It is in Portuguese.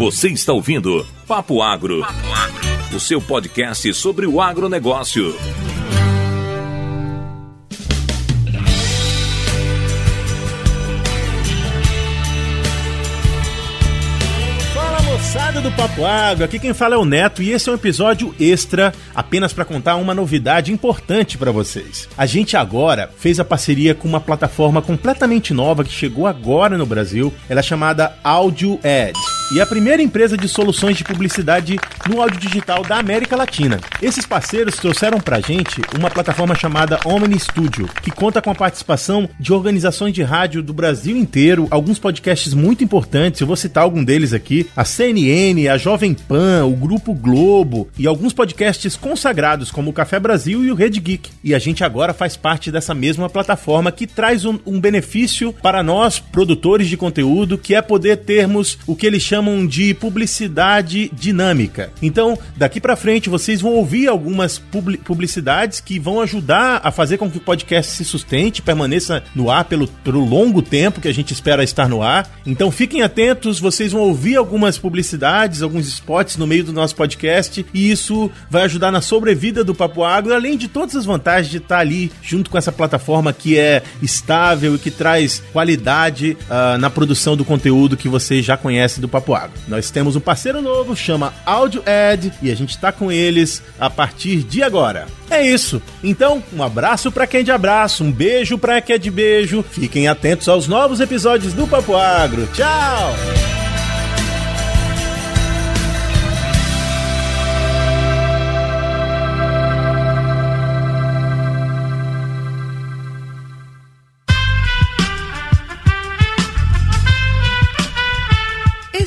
Você está ouvindo Papo Agro, o seu podcast sobre o agronegócio. moçada do Papo Água, aqui quem fala é o Neto e esse é um episódio extra apenas para contar uma novidade importante para vocês. A gente agora fez a parceria com uma plataforma completamente nova que chegou agora no Brasil, ela é chamada Audio Ads e a primeira empresa de soluções de publicidade no áudio digital da América Latina. Esses parceiros trouxeram pra gente uma plataforma chamada Omni Studio, que conta com a participação de organizações de rádio do Brasil inteiro, alguns podcasts muito importantes, eu vou citar algum deles aqui, a CNN, a Jovem Pan, o Grupo Globo e alguns podcasts consagrados como o Café Brasil e o Rede Geek. E a gente agora faz parte dessa mesma plataforma que traz um, um benefício para nós, produtores de conteúdo, que é poder termos o que eles chamam chamam de publicidade dinâmica. Então, daqui para frente vocês vão ouvir algumas publicidades que vão ajudar a fazer com que o podcast se sustente, permaneça no ar pelo, pelo longo tempo que a gente espera estar no ar. Então, fiquem atentos, vocês vão ouvir algumas publicidades, alguns spots no meio do nosso podcast e isso vai ajudar na sobrevida do Papo Agro, além de todas as vantagens de estar ali junto com essa plataforma que é estável e que traz qualidade uh, na produção do conteúdo que vocês já conhecem do Papo Nós temos um parceiro novo, chama Audio Ad, e a gente está com eles a partir de agora. É isso. Então, um abraço para quem é de abraço, um beijo para quem é de beijo. Fiquem atentos aos novos episódios do Papo Agro. Tchau!